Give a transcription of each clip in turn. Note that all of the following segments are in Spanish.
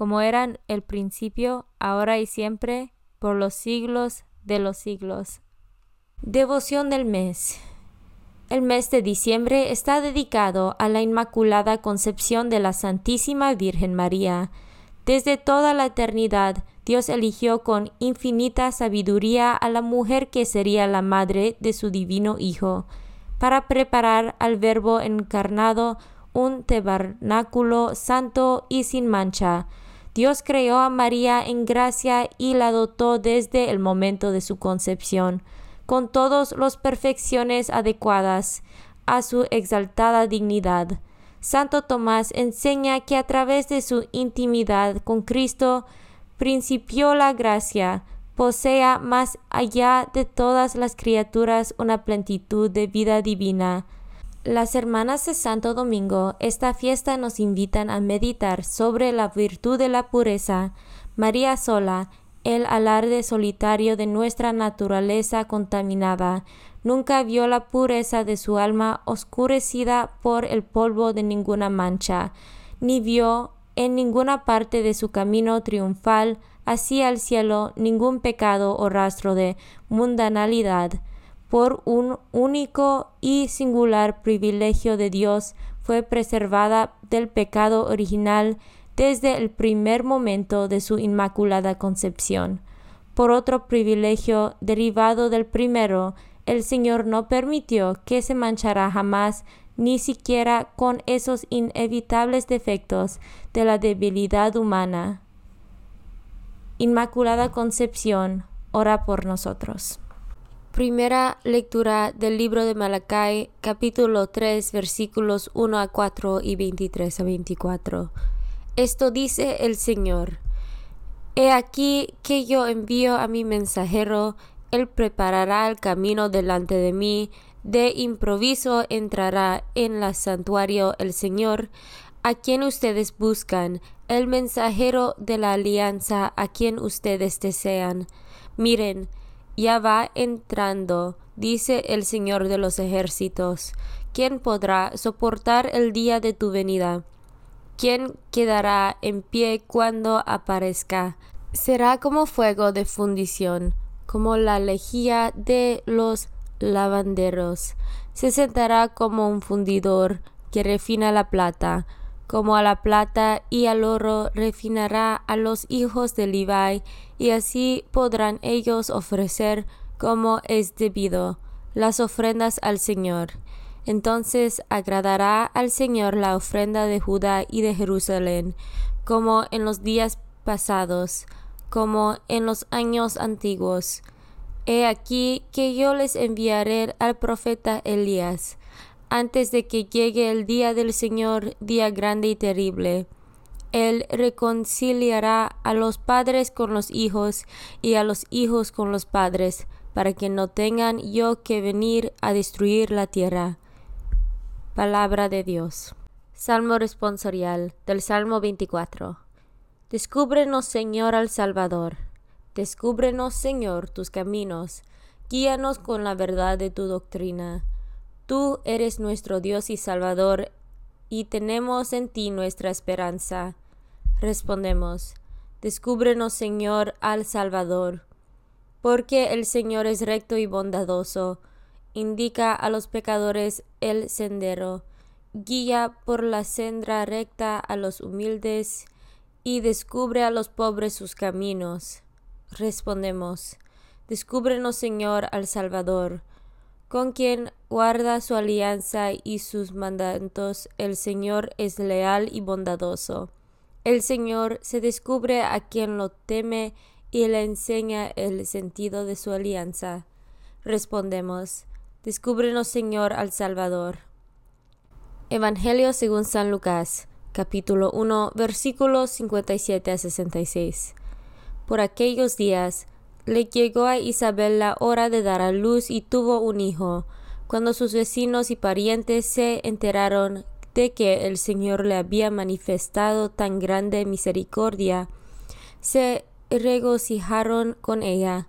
como eran el principio, ahora y siempre, por los siglos de los siglos. Devoción del mes. El mes de diciembre está dedicado a la Inmaculada Concepción de la Santísima Virgen María. Desde toda la eternidad, Dios eligió con infinita sabiduría a la mujer que sería la madre de su divino Hijo, para preparar al Verbo encarnado un tabernáculo santo y sin mancha, Dios creó a María en gracia y la dotó desde el momento de su concepción, con todas las perfecciones adecuadas a su exaltada dignidad. Santo Tomás enseña que a través de su intimidad con Cristo principió la gracia, posea más allá de todas las criaturas una plenitud de vida divina. Las hermanas de Santo Domingo, esta fiesta nos invitan a meditar sobre la virtud de la pureza, María sola, el alarde solitario de nuestra naturaleza contaminada, nunca vio la pureza de su alma oscurecida por el polvo de ninguna mancha, ni vio en ninguna parte de su camino triunfal hacia el cielo ningún pecado o rastro de mundanalidad por un único y singular privilegio de Dios, fue preservada del pecado original desde el primer momento de su inmaculada concepción. Por otro privilegio derivado del primero, el Señor no permitió que se manchara jamás ni siquiera con esos inevitables defectos de la debilidad humana. Inmaculada Concepción, ora por nosotros. Primera lectura del libro de Malacay, capítulo 3, versículos 1 a 4 y 23 a 24. Esto dice el Señor. He aquí que yo envío a mi mensajero, él preparará el camino delante de mí, de improviso entrará en el santuario el Señor, a quien ustedes buscan, el mensajero de la alianza a quien ustedes desean. Miren, ya va entrando, dice el Señor de los ejércitos. ¿Quién podrá soportar el día de tu venida? ¿Quién quedará en pie cuando aparezca? Será como fuego de fundición, como la lejía de los lavanderos. Se sentará como un fundidor que refina la plata, como a la plata y al oro refinará a los hijos de Levi, y así podrán ellos ofrecer como es debido las ofrendas al Señor. Entonces agradará al Señor la ofrenda de Judá y de Jerusalén, como en los días pasados, como en los años antiguos. He aquí que yo les enviaré al profeta Elías, antes de que llegue el día del Señor, día grande y terrible. Él reconciliará a los padres con los hijos y a los hijos con los padres, para que no tengan yo que venir a destruir la tierra. Palabra de Dios. Salmo responsorial del Salmo 24. Descúbrenos, Señor, al Salvador. Descúbrenos, Señor, tus caminos. Guíanos con la verdad de tu doctrina. Tú eres nuestro Dios y Salvador, y tenemos en ti nuestra esperanza. Respondemos, Descúbrenos, Señor, al Salvador. Porque el Señor es recto y bondadoso, indica a los pecadores el sendero, guía por la senda recta a los humildes, y descubre a los pobres sus caminos. Respondemos, Descúbrenos, Señor, al Salvador, con quien guarda su alianza y sus mandamientos, el Señor es leal y bondadoso. El Señor se descubre a quien lo teme y le enseña el sentido de su alianza. Respondemos, Descúbrenos, Señor, al Salvador. Evangelio según San Lucas capítulo 1, versículos 57 a 66. Por aquellos días le llegó a Isabel la hora de dar a luz y tuvo un hijo. Cuando sus vecinos y parientes se enteraron de que el Señor le había manifestado tan grande misericordia, se regocijaron con ella.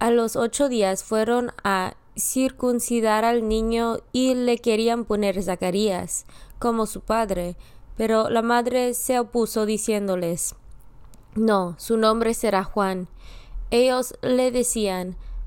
A los ocho días fueron a circuncidar al niño y le querían poner Zacarías como su padre, pero la madre se opuso diciéndoles, No, su nombre será Juan. Ellos le decían,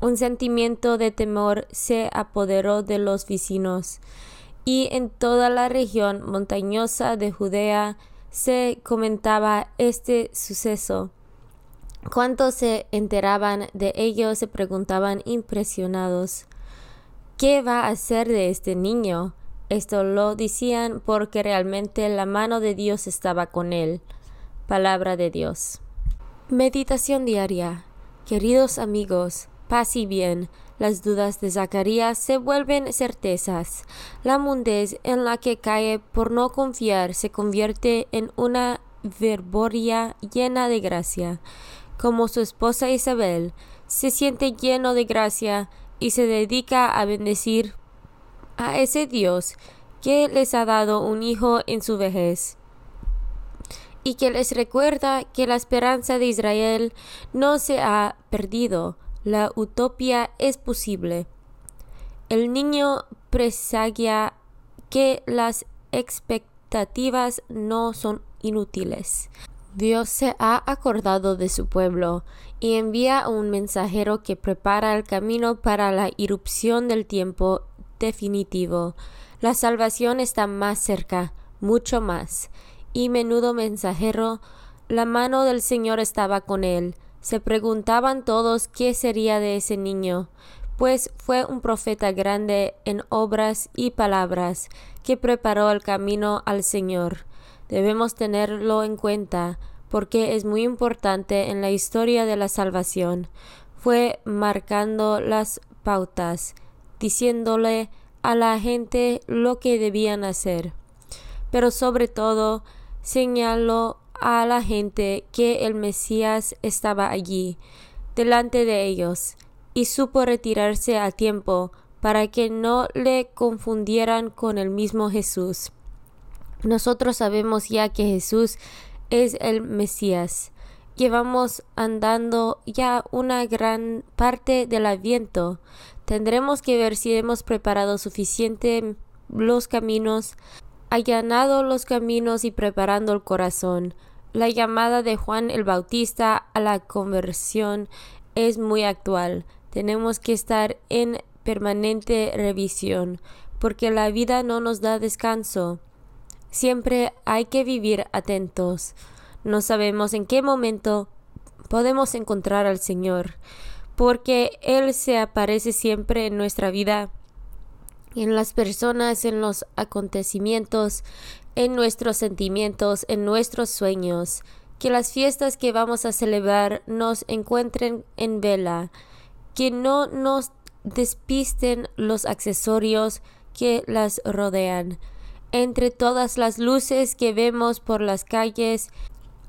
Un sentimiento de temor se apoderó de los vecinos, y en toda la región montañosa de Judea se comentaba este suceso. Cuantos se enteraban de ello se preguntaban impresionados ¿Qué va a hacer de este niño? Esto lo decían porque realmente la mano de Dios estaba con él. Palabra de Dios. Meditación diaria. Queridos amigos, paz y bien, las dudas de Zacarías se vuelven certezas. La mundez en la que cae por no confiar se convierte en una verboria llena de gracia. Como su esposa Isabel, se siente lleno de gracia y se dedica a bendecir a ese Dios que les ha dado un hijo en su vejez y que les recuerda que la esperanza de Israel no se ha perdido, la utopía es posible. El niño presagia que las expectativas no son inútiles. Dios se ha acordado de su pueblo y envía un mensajero que prepara el camino para la irrupción del tiempo definitivo. La salvación está más cerca, mucho más y menudo mensajero, la mano del Señor estaba con él. Se preguntaban todos qué sería de ese niño, pues fue un profeta grande en obras y palabras, que preparó el camino al Señor. Debemos tenerlo en cuenta, porque es muy importante en la historia de la salvación. Fue marcando las pautas, diciéndole a la gente lo que debían hacer. Pero sobre todo, señaló a la gente que el Mesías estaba allí, delante de ellos, y supo retirarse a tiempo, para que no le confundieran con el mismo Jesús. Nosotros sabemos ya que Jesús es el Mesías. Llevamos andando ya una gran parte del Adviento. Tendremos que ver si hemos preparado suficiente los caminos, allanado los caminos y preparando el corazón. La llamada de Juan el Bautista a la conversión es muy actual. Tenemos que estar en permanente revisión, porque la vida no nos da descanso. Siempre hay que vivir atentos. No sabemos en qué momento podemos encontrar al Señor, porque Él se aparece siempre en nuestra vida, en las personas, en los acontecimientos, en nuestros sentimientos, en nuestros sueños. Que las fiestas que vamos a celebrar nos encuentren en vela, que no nos despisten los accesorios que las rodean entre todas las luces que vemos por las calles,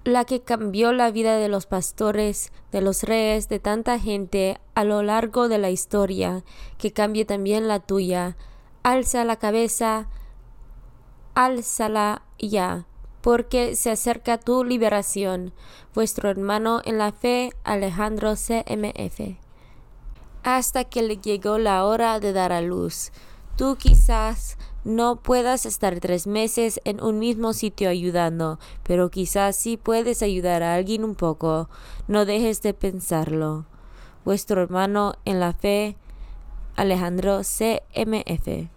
la que cambió la vida de los pastores, de los reyes, de tanta gente a lo largo de la historia, que cambie también la tuya. Alza la cabeza, álzala ya, porque se acerca tu liberación. Vuestro hermano en la fe, Alejandro CMF. Hasta que le llegó la hora de dar a luz. Tú quizás no puedas estar tres meses en un mismo sitio ayudando, pero quizás sí puedes ayudar a alguien un poco. No dejes de pensarlo. Vuestro hermano en la fe, Alejandro CMF.